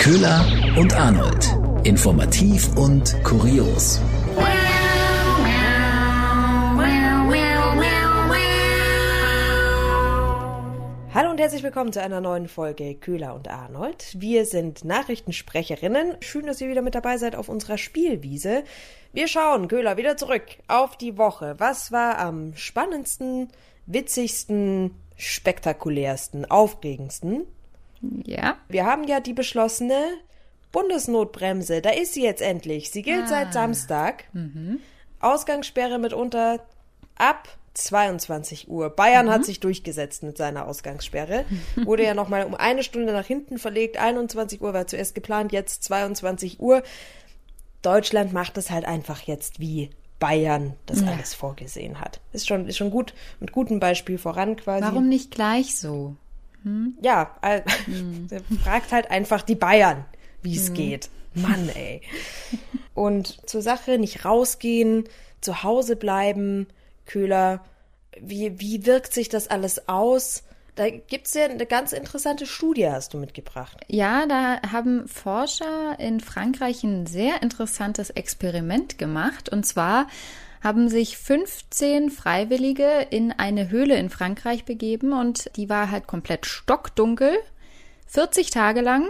Köhler und Arnold. Informativ und kurios. Hallo und herzlich willkommen zu einer neuen Folge Köhler und Arnold. Wir sind Nachrichtensprecherinnen. Schön, dass ihr wieder mit dabei seid auf unserer Spielwiese. Wir schauen, Köhler, wieder zurück auf die Woche. Was war am spannendsten, witzigsten, spektakulärsten, aufregendsten? Ja. Wir haben ja die beschlossene Bundesnotbremse. Da ist sie jetzt endlich. Sie gilt Ah. seit Samstag. Ausgangssperre mitunter ab 22 Uhr. Bayern hat sich durchgesetzt mit seiner Ausgangssperre. Wurde ja nochmal um eine Stunde nach hinten verlegt. 21 Uhr war zuerst geplant, jetzt 22 Uhr. Deutschland macht es halt einfach jetzt wie Bayern das alles vorgesehen hat. Ist schon, ist schon gut, mit gutem Beispiel voran quasi. Warum nicht gleich so? Ja, äh, er fragt halt einfach die Bayern, wie es geht. Mann, ey. Und zur Sache, nicht rausgehen, zu Hause bleiben, Köhler. Wie, wie wirkt sich das alles aus? Da gibt's ja eine ganz interessante Studie, hast du mitgebracht. Ja, da haben Forscher in Frankreich ein sehr interessantes Experiment gemacht. Und zwar haben sich 15 Freiwillige in eine Höhle in Frankreich begeben und die war halt komplett stockdunkel. 40 Tage lang,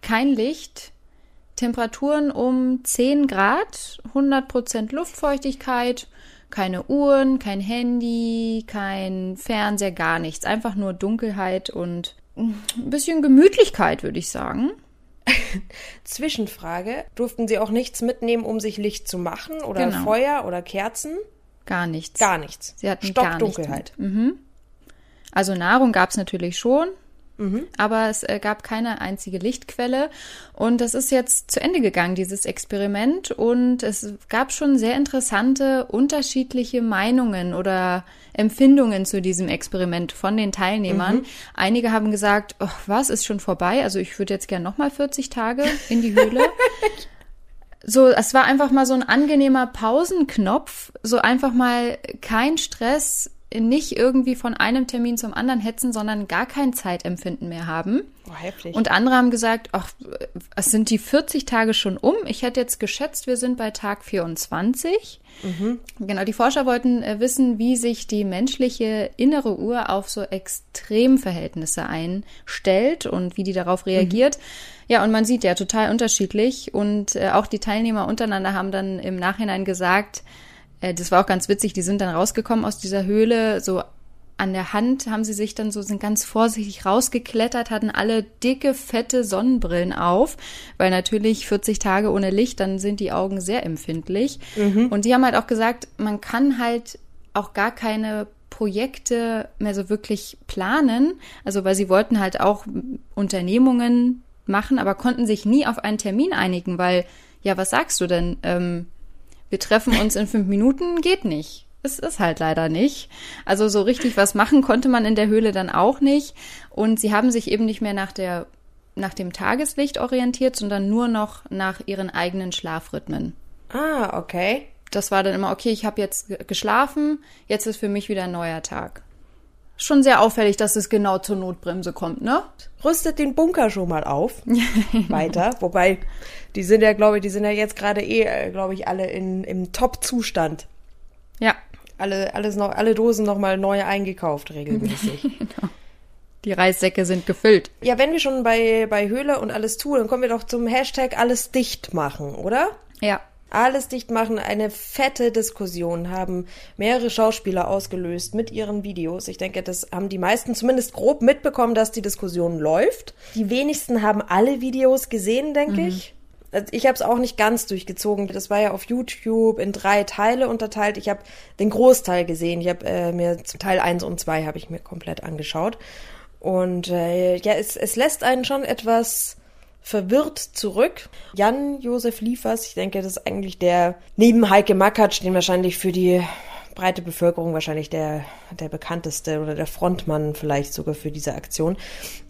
kein Licht, Temperaturen um 10 Grad, 100% Luftfeuchtigkeit, keine Uhren, kein Handy, kein Fernseher, gar nichts. Einfach nur Dunkelheit und ein bisschen Gemütlichkeit, würde ich sagen. Zwischenfrage, durften sie auch nichts mitnehmen, um sich Licht zu machen? Oder Genau. Feuer oder Kerzen? Gar nichts. Gar nichts. Sie hatten gar nichts Stockdunkelheit. Also Nahrung gab es natürlich schon, Mhm. aber es äh, gab keine einzige Lichtquelle. Und das ist jetzt zu Ende gegangen, dieses Experiment. Und es gab schon sehr interessante, unterschiedliche Meinungen oder Empfindungen zu diesem Experiment von den Teilnehmern. Mhm. Einige haben gesagt, oh, was ist schon vorbei? Also ich würde jetzt gern nochmal 40 Tage in die Höhle. so, es war einfach mal so ein angenehmer Pausenknopf, so einfach mal kein Stress, nicht irgendwie von einem Termin zum anderen hetzen, sondern gar kein Zeitempfinden mehr haben. Oh, heftig. Und andere haben gesagt, ach, es sind die 40 Tage schon um. Ich hätte jetzt geschätzt, wir sind bei Tag 24. Genau, die Forscher wollten äh, wissen, wie sich die menschliche innere Uhr auf so Extremverhältnisse einstellt und wie die darauf reagiert. Ja, und man sieht ja total unterschiedlich. Und äh, auch die Teilnehmer untereinander haben dann im Nachhinein gesagt, äh, das war auch ganz witzig, die sind dann rausgekommen aus dieser Höhle, so an der Hand haben sie sich dann so, sind ganz vorsichtig rausgeklettert, hatten alle dicke, fette Sonnenbrillen auf, weil natürlich 40 Tage ohne Licht, dann sind die Augen sehr empfindlich. Und die haben halt auch gesagt, man kann halt auch gar keine Projekte mehr so wirklich planen. Also, weil sie wollten halt auch Unternehmungen machen, aber konnten sich nie auf einen Termin einigen, weil, ja, was sagst du denn? Ähm, wir treffen uns in fünf Minuten, geht nicht. Es ist halt leider nicht. Also so richtig was machen konnte man in der Höhle dann auch nicht. Und sie haben sich eben nicht mehr nach der, nach dem Tageslicht orientiert, sondern nur noch nach ihren eigenen Schlafrhythmen. ah, okay. Das war dann immer, okay, ich habe jetzt ge- geschlafen, jetzt ist für mich wieder ein neuer Tag. Schon sehr auffällig, dass es genau zur Notbremse kommt, ne? rüstet den Bunker schon mal auf. Weiter. Wobei, die sind ja, glaube ich, die sind ja jetzt gerade eh, äh, glaube ich, alle in, im Top-Zustand. Ja, Alle, alles noch, alle Dosen noch mal neu eingekauft, regelmäßig. die Reissäcke sind gefüllt. ja, wenn wir schon bei, bei Höhle und alles tun, dann kommen wir doch zum Hashtag alles dicht machen, oder? Ja, Alles dicht machen, eine fette Diskussion haben mehrere Schauspieler ausgelöst mit ihren Videos. Ich denke, das haben die meisten zumindest grob mitbekommen, dass die Diskussion läuft. Die wenigsten haben alle Videos gesehen, denke ich. Also ich habe es auch nicht ganz durchgezogen. Das war ja auf YouTube in drei Teile unterteilt. Ich habe den Großteil gesehen. Ich habe äh, mir Teil 1 und 2 habe ich mir komplett angeschaut. Und äh, ja, es, es lässt einen schon etwas verwirrt zurück. Jan Josef Liefers, ich denke, das ist eigentlich der neben Heike Makatsch, den wahrscheinlich für die breite Bevölkerung wahrscheinlich der, der bekannteste oder der Frontmann vielleicht sogar für diese Aktion,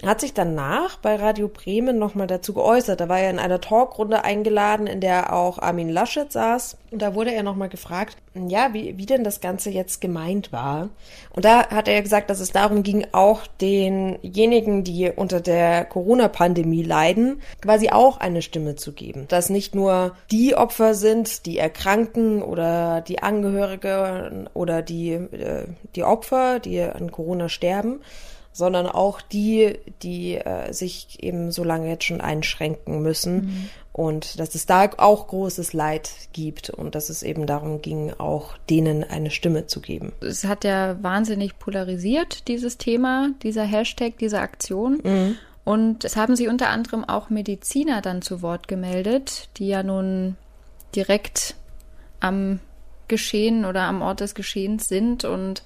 hat sich danach bei Radio Bremen nochmal dazu geäußert. Da war er in einer Talkrunde eingeladen, in der auch Armin Laschet saß. Und da wurde er nochmal gefragt, ja, wie, wie denn das Ganze jetzt gemeint war. Und da hat er gesagt, dass es darum ging, auch denjenigen, die unter der Corona-Pandemie leiden, quasi auch eine Stimme zu geben. Dass nicht nur die Opfer sind, die Erkrankten oder die Angehörige oder die, äh, die Opfer, die an Corona sterben, sondern auch die, die äh, sich eben so lange jetzt schon einschränken müssen. Mhm. Und dass es da auch großes Leid gibt und dass es eben darum ging, auch denen eine Stimme zu geben. Es hat ja wahnsinnig polarisiert, dieses Thema, dieser Hashtag, diese Aktion. Mhm. Und es haben sich unter anderem auch Mediziner dann zu Wort gemeldet, die ja nun direkt am Geschehen oder am Ort des Geschehens sind und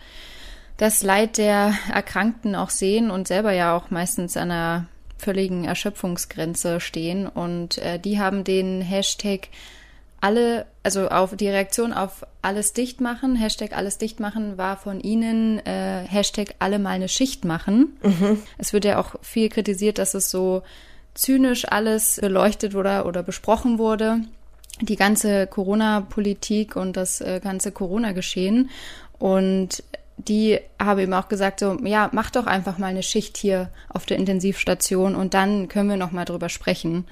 das Leid der Erkrankten auch sehen und selber ja auch meistens an einer völligen Erschöpfungsgrenze stehen. Und äh, die haben den Hashtag alle, also auf die Reaktion auf alles dicht machen, Hashtag alles dicht machen, war von ihnen äh, Hashtag alle mal eine Schicht machen. Mhm. Es wird ja auch viel kritisiert, dass es so zynisch alles beleuchtet wurde oder besprochen wurde. Die ganze Corona-Politik und das äh, ganze Corona-Geschehen. Und die habe eben auch gesagt, so, ja, mach doch einfach mal eine Schicht hier auf der Intensivstation und dann können wir noch mal drüber sprechen.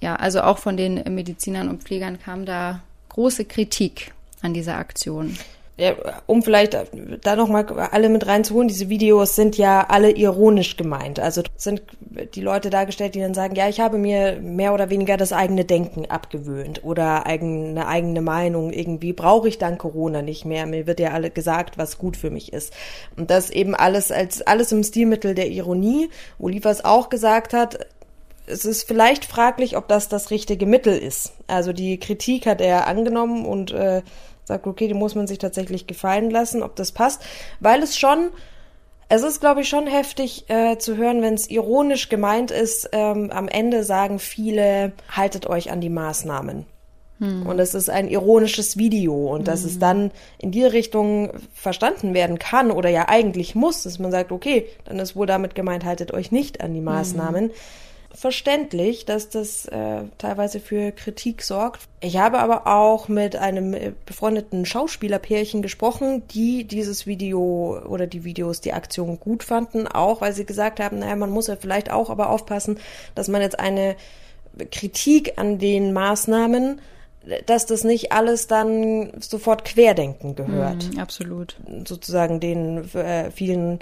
Ja, also auch von den Medizinern und Pflegern kam da große Kritik an dieser Aktion ja, um vielleicht da nochmal alle mit reinzuholen, diese Videos sind ja alle ironisch gemeint. Also sind die Leute dargestellt, die dann sagen, ja, ich habe mir mehr oder weniger das eigene Denken abgewöhnt oder eine eigene Meinung. Irgendwie brauche ich dann Corona nicht mehr. Mir wird ja alle gesagt, was gut für mich ist. Und das eben alles als alles im Stilmittel der Ironie. Olivers auch gesagt hat, es ist vielleicht fraglich, ob das das richtige Mittel ist. Also die Kritik hat er angenommen und äh, sagt, okay, die muss man sich tatsächlich gefallen lassen, ob das passt, weil es schon, es ist, glaube ich, schon heftig äh, zu hören, wenn es ironisch gemeint ist. Ähm, am Ende sagen viele, haltet euch an die Maßnahmen. Hm. Und es ist ein ironisches Video und hm. dass es hm. dann in die Richtung verstanden werden kann oder ja eigentlich muss, dass man sagt, okay, dann ist wohl damit gemeint, haltet euch nicht an die hm. Maßnahmen. Hm verständlich, dass das äh, teilweise für Kritik sorgt. Ich habe aber auch mit einem äh, befreundeten Schauspielerpärchen gesprochen, die dieses Video oder die Videos, die Aktion gut fanden, auch weil sie gesagt haben, naja, man muss ja vielleicht auch aber aufpassen, dass man jetzt eine Kritik an den Maßnahmen dass das nicht alles dann sofort Querdenken gehört. Mm, absolut. Sozusagen den äh, vielen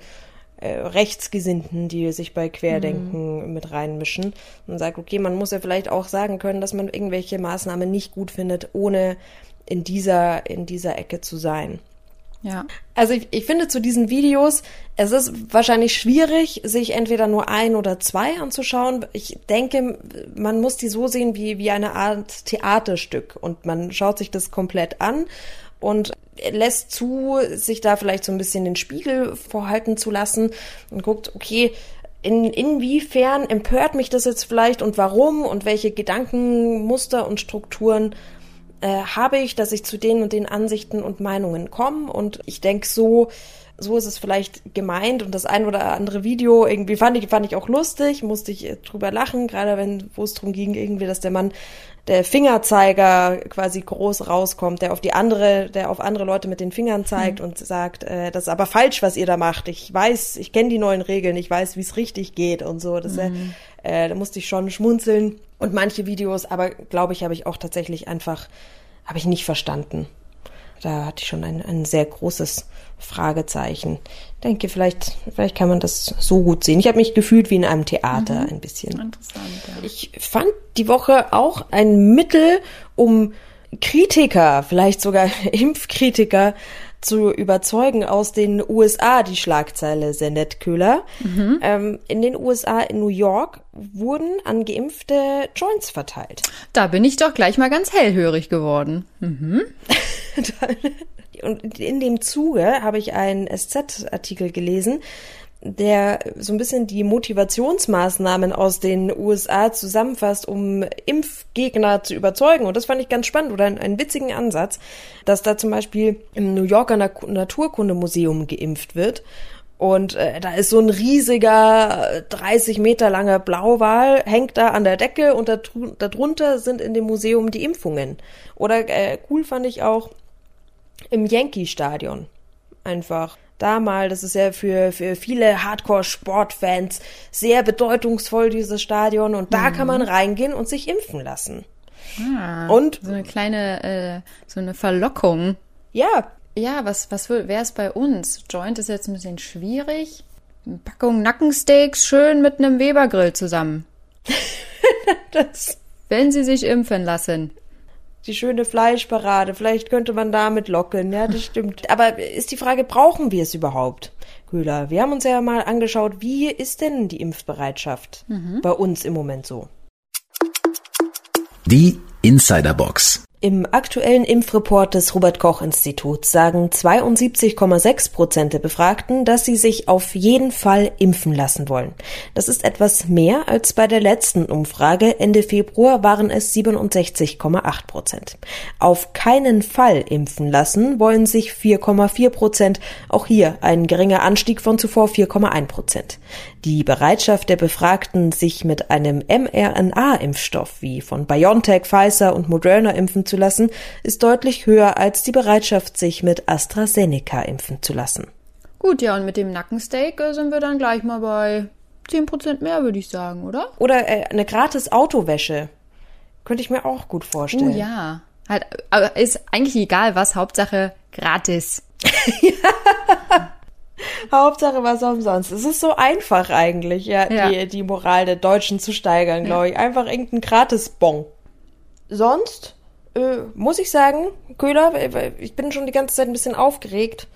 äh, Rechtsgesinnten, die sich bei Querdenken mhm. mit reinmischen und sagt, okay, man muss ja vielleicht auch sagen können, dass man irgendwelche Maßnahmen nicht gut findet, ohne in dieser, in dieser Ecke zu sein. Ja. Also ich, ich finde zu diesen Videos, es ist wahrscheinlich schwierig, sich entweder nur ein oder zwei anzuschauen. Ich denke, man muss die so sehen wie, wie eine Art Theaterstück und man schaut sich das komplett an und lässt zu, sich da vielleicht so ein bisschen den Spiegel vorhalten zu lassen und guckt, okay, in, inwiefern empört mich das jetzt vielleicht und warum und welche Gedankenmuster und Strukturen äh, habe ich, dass ich zu den und den Ansichten und Meinungen komme. Und ich denke, so, so ist es vielleicht gemeint. Und das ein oder andere Video irgendwie fand ich, fand ich auch lustig, musste ich drüber lachen, gerade wenn, wo es darum ging, irgendwie, dass der Mann der Fingerzeiger quasi groß rauskommt, der auf die andere, der auf andere Leute mit den Fingern zeigt mhm. und sagt, äh, das ist aber falsch, was ihr da macht. Ich weiß, ich kenne die neuen Regeln, ich weiß, wie es richtig geht und so. Das, mhm. äh, da musste ich schon schmunzeln. Und manche Videos, aber glaube ich, habe ich auch tatsächlich einfach, habe ich nicht verstanden. Da hatte ich schon ein, ein sehr großes Fragezeichen. Ich denke, vielleicht, vielleicht kann man das so gut sehen. Ich habe mich gefühlt wie in einem Theater mhm. ein bisschen. Interessant, ja. Ich fand die Woche auch ein Mittel, um Kritiker, vielleicht sogar Impfkritiker zu überzeugen aus den USA, die Schlagzeile sehr nett, Köhler. Mhm. Ähm, in den USA, in New York, wurden an Geimpfte Joints verteilt. Da bin ich doch gleich mal ganz hellhörig geworden. Mhm. Und in dem Zuge habe ich einen SZ-Artikel gelesen, der so ein bisschen die Motivationsmaßnahmen aus den USA zusammenfasst, um Impfgegner zu überzeugen. Und das fand ich ganz spannend oder einen, einen witzigen Ansatz, dass da zum Beispiel im New Yorker Naturkundemuseum geimpft wird. Und äh, da ist so ein riesiger, 30 Meter langer Blauwal, hängt da an der Decke und darunter sind in dem Museum die Impfungen. Oder äh, cool fand ich auch im Yankee-Stadion. Einfach da mal, das ist ja für, für viele Hardcore-Sportfans sehr bedeutungsvoll, dieses Stadion. Und da mhm. kann man reingehen und sich impfen lassen. Ah, und so eine kleine, äh, so eine Verlockung. Ja. Ja, was, was wäre es bei uns? Joint ist jetzt ein bisschen schwierig. Eine Packung Nackensteaks schön mit einem Webergrill zusammen. das. Wenn Sie sich impfen lassen die schöne Fleischparade. Vielleicht könnte man damit locken. Ja, das stimmt. Aber ist die Frage, brauchen wir es überhaupt? Köhler, wir haben uns ja mal angeschaut, wie ist denn die Impfbereitschaft mhm. bei uns im Moment so? Die Insiderbox. Im aktuellen Impfreport des Robert Koch Instituts sagen 72,6 Prozent der Befragten, dass sie sich auf jeden Fall impfen lassen wollen. Das ist etwas mehr als bei der letzten Umfrage. Ende Februar waren es 67,8 Prozent. Auf keinen Fall impfen lassen wollen sich 4,4 Prozent. Auch hier ein geringer Anstieg von zuvor 4,1 Prozent. Die Bereitschaft der Befragten, sich mit einem mRNA-Impfstoff wie von BioNTech, Pfizer und Moderna impfen zu lassen, ist deutlich höher als die Bereitschaft, sich mit AstraZeneca impfen zu lassen. Gut, ja, und mit dem Nackensteak äh, sind wir dann gleich mal bei 10% mehr, würde ich sagen, oder? Oder äh, eine gratis Autowäsche. Könnte ich mir auch gut vorstellen. Oh ja. Halt, aber ist eigentlich egal was, Hauptsache gratis. ja. Hauptsache was umsonst. Es ist so einfach eigentlich, ja, ja. Die, die Moral der Deutschen zu steigern, glaube ich. Einfach irgendein Gratis-Bon. Sonst äh, muss ich sagen, Köhler, ich bin schon die ganze Zeit ein bisschen aufgeregt,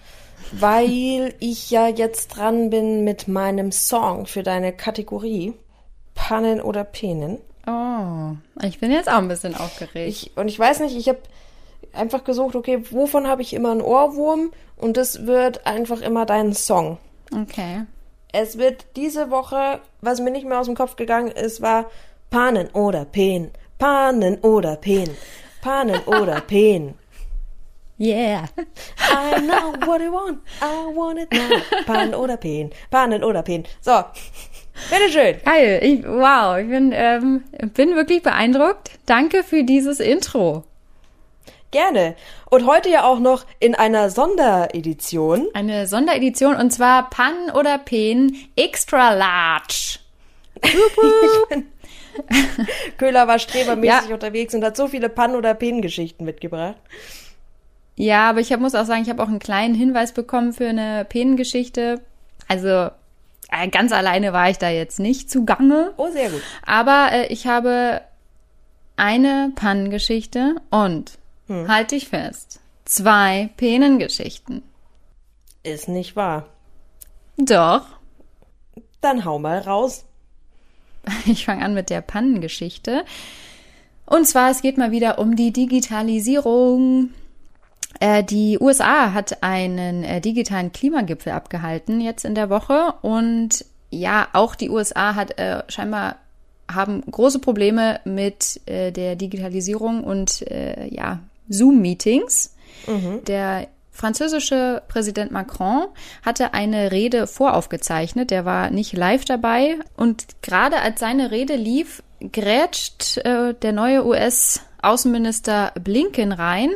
weil ich ja jetzt dran bin mit meinem Song für deine Kategorie Pannen oder Penen. Oh, ich bin jetzt auch ein bisschen aufgeregt. Ich, und ich weiß nicht, ich habe einfach gesucht, okay, wovon habe ich immer einen Ohrwurm? Und das wird einfach immer dein Song. Okay. Es wird diese Woche, was mir nicht mehr aus dem Kopf gegangen ist, war Panen oder Pen. Panen oder Pen. Panen oder Pen. Yeah. I know what I want. I want it now. Panen oder Pen. Panen oder Pen. So. Bitteschön. Geil. Ich, wow. Ich bin, ähm, bin wirklich beeindruckt. Danke für dieses Intro. Gerne. Und heute ja auch noch in einer Sonderedition. Eine Sonderedition und zwar Pan oder Pen Extra Large. Köhler war strebermäßig ja. unterwegs und hat so viele Pan- oder Pen-Geschichten mitgebracht. Ja, aber ich hab, muss auch sagen, ich habe auch einen kleinen Hinweis bekommen für eine Pen-Geschichte. Also äh, ganz alleine war ich da jetzt nicht zugange. Oh, sehr gut. Aber äh, ich habe eine Pannengeschichte und hm. Halt dich fest. Zwei Penengeschichten. Ist nicht wahr. Doch. Dann hau mal raus. Ich fange an mit der Pannengeschichte. Und zwar, es geht mal wieder um die Digitalisierung. Äh, die USA hat einen äh, digitalen Klimagipfel abgehalten jetzt in der Woche. Und ja, auch die USA hat äh, scheinbar haben große Probleme mit äh, der Digitalisierung und ja, Zoom-Meetings. Mhm. Der französische Präsident Macron hatte eine Rede voraufgezeichnet. Der war nicht live dabei. Und gerade als seine Rede lief, grätscht äh, der neue US-Außenminister Blinken rein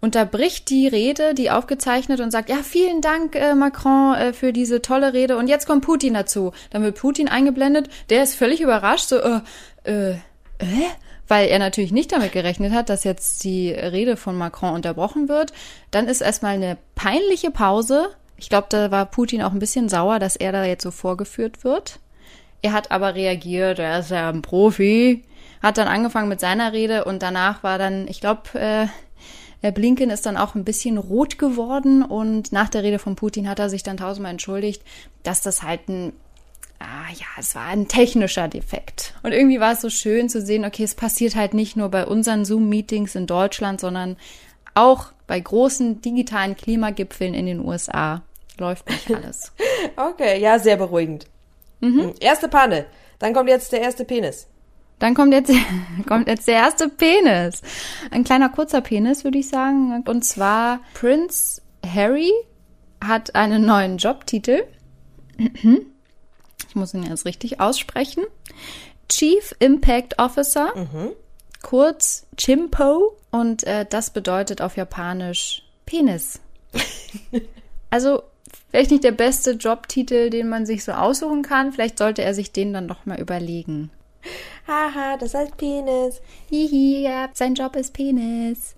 unterbricht die Rede, die aufgezeichnet und sagt, ja, vielen Dank, äh, Macron, äh, für diese tolle Rede. Und jetzt kommt Putin dazu. Dann wird Putin eingeblendet. Der ist völlig überrascht, so, äh, äh, äh? Weil er natürlich nicht damit gerechnet hat, dass jetzt die Rede von Macron unterbrochen wird. Dann ist erstmal eine peinliche Pause. Ich glaube, da war Putin auch ein bisschen sauer, dass er da jetzt so vorgeführt wird. Er hat aber reagiert, er ist ja ein Profi, hat dann angefangen mit seiner Rede und danach war dann, ich glaube, äh, Blinken ist dann auch ein bisschen rot geworden und nach der Rede von Putin hat er sich dann tausendmal entschuldigt, dass das halt ein ah ja, es war ein technischer Defekt. Und irgendwie war es so schön zu sehen, okay, es passiert halt nicht nur bei unseren Zoom-Meetings in Deutschland, sondern auch bei großen digitalen Klimagipfeln in den USA. läuft nicht alles. Okay, ja, sehr beruhigend. Mhm. Erste Panne. Dann kommt jetzt der erste Penis. Dann kommt jetzt, kommt jetzt der erste Penis. Ein kleiner kurzer Penis, würde ich sagen. Und zwar Prince Harry hat einen neuen Jobtitel. Ich muss ihn jetzt richtig aussprechen. Chief Impact Officer, mhm. kurz Chimpo. Und äh, das bedeutet auf Japanisch Penis. also vielleicht nicht der beste Jobtitel, den man sich so aussuchen kann. Vielleicht sollte er sich den dann doch mal überlegen. Haha, das heißt Penis. Hihi, ja, sein Job ist Penis.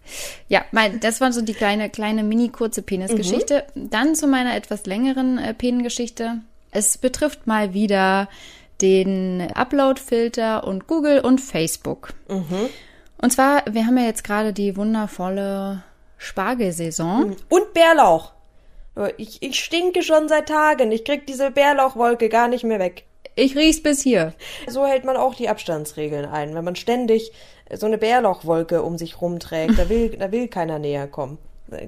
Ja, mein, das war so die kleine, kleine, mini kurze Penisgeschichte. Mhm. Dann zu meiner etwas längeren äh, Penisgeschichte. Es betrifft mal wieder den Upload-Filter und Google und Facebook. Mhm. Und zwar, wir haben ja jetzt gerade die wundervolle Spargelsaison. Mhm. Und Bärlauch. Ich, ich stinke schon seit Tagen. Ich krieg diese Bärlauchwolke gar nicht mehr weg. Ich riech's bis hier. So hält man auch die Abstandsregeln ein. Wenn man ständig so eine Bärlauchwolke um sich rumträgt, da will, da will keiner näher kommen.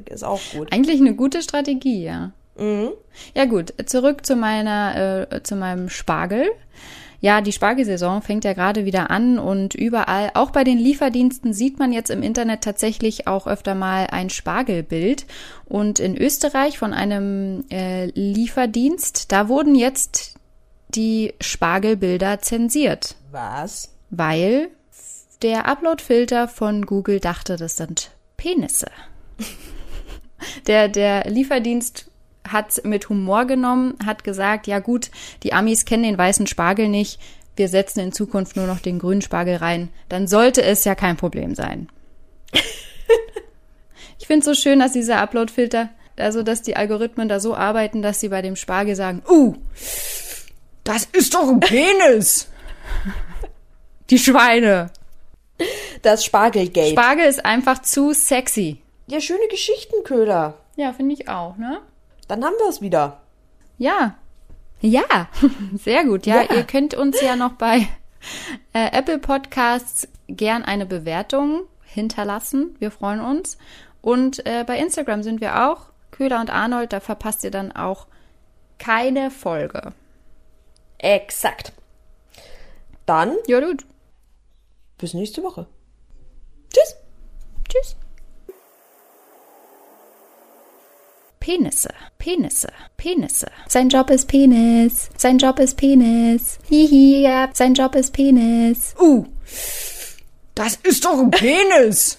Ist auch gut. Eigentlich eine gute Strategie, ja. Mhm. Ja gut, zurück zu meiner, äh, zu meinem Spargel. Ja, die Spargelsaison fängt ja gerade wieder an und überall, auch bei den Lieferdiensten, sieht man jetzt im Internet tatsächlich auch öfter mal ein Spargelbild. Und in Österreich von einem äh, Lieferdienst, da wurden jetzt die Spargelbilder zensiert. Was? Weil der Upload-Filter von Google dachte, das sind Penisse. der, der Lieferdienst hat mit Humor genommen, hat gesagt, ja gut, die Amis kennen den weißen Spargel nicht, wir setzen in Zukunft nur noch den grünen Spargel rein, dann sollte es ja kein Problem sein. ich finde es so schön, dass dieser Upload-Filter, also dass die Algorithmen da so arbeiten, dass sie bei dem Spargel sagen, uh, das ist doch ein Penis. Die Schweine. Das Spargelgate. Spargel ist einfach zu sexy. Ja, schöne Geschichtenköder. Ja, finde ich auch, ne? Dann haben wir es wieder. Ja. Ja, sehr gut. Ja, ja, ihr könnt uns ja noch bei äh, Apple Podcasts gern eine Bewertung hinterlassen. Wir freuen uns. Und äh, bei Instagram sind wir auch. Köhler und Arnold, da verpasst ihr dann auch keine Folge. Exakt. Dann. Ja, gut. Bis nächste Woche. Tschüss. Tschüss. Penisse, Penisse, Penisse. Sein Job ist Penis. Sein Job ist Penis. Hihi, ja, sein Job ist Penis. Uh, das ist doch ein Penis.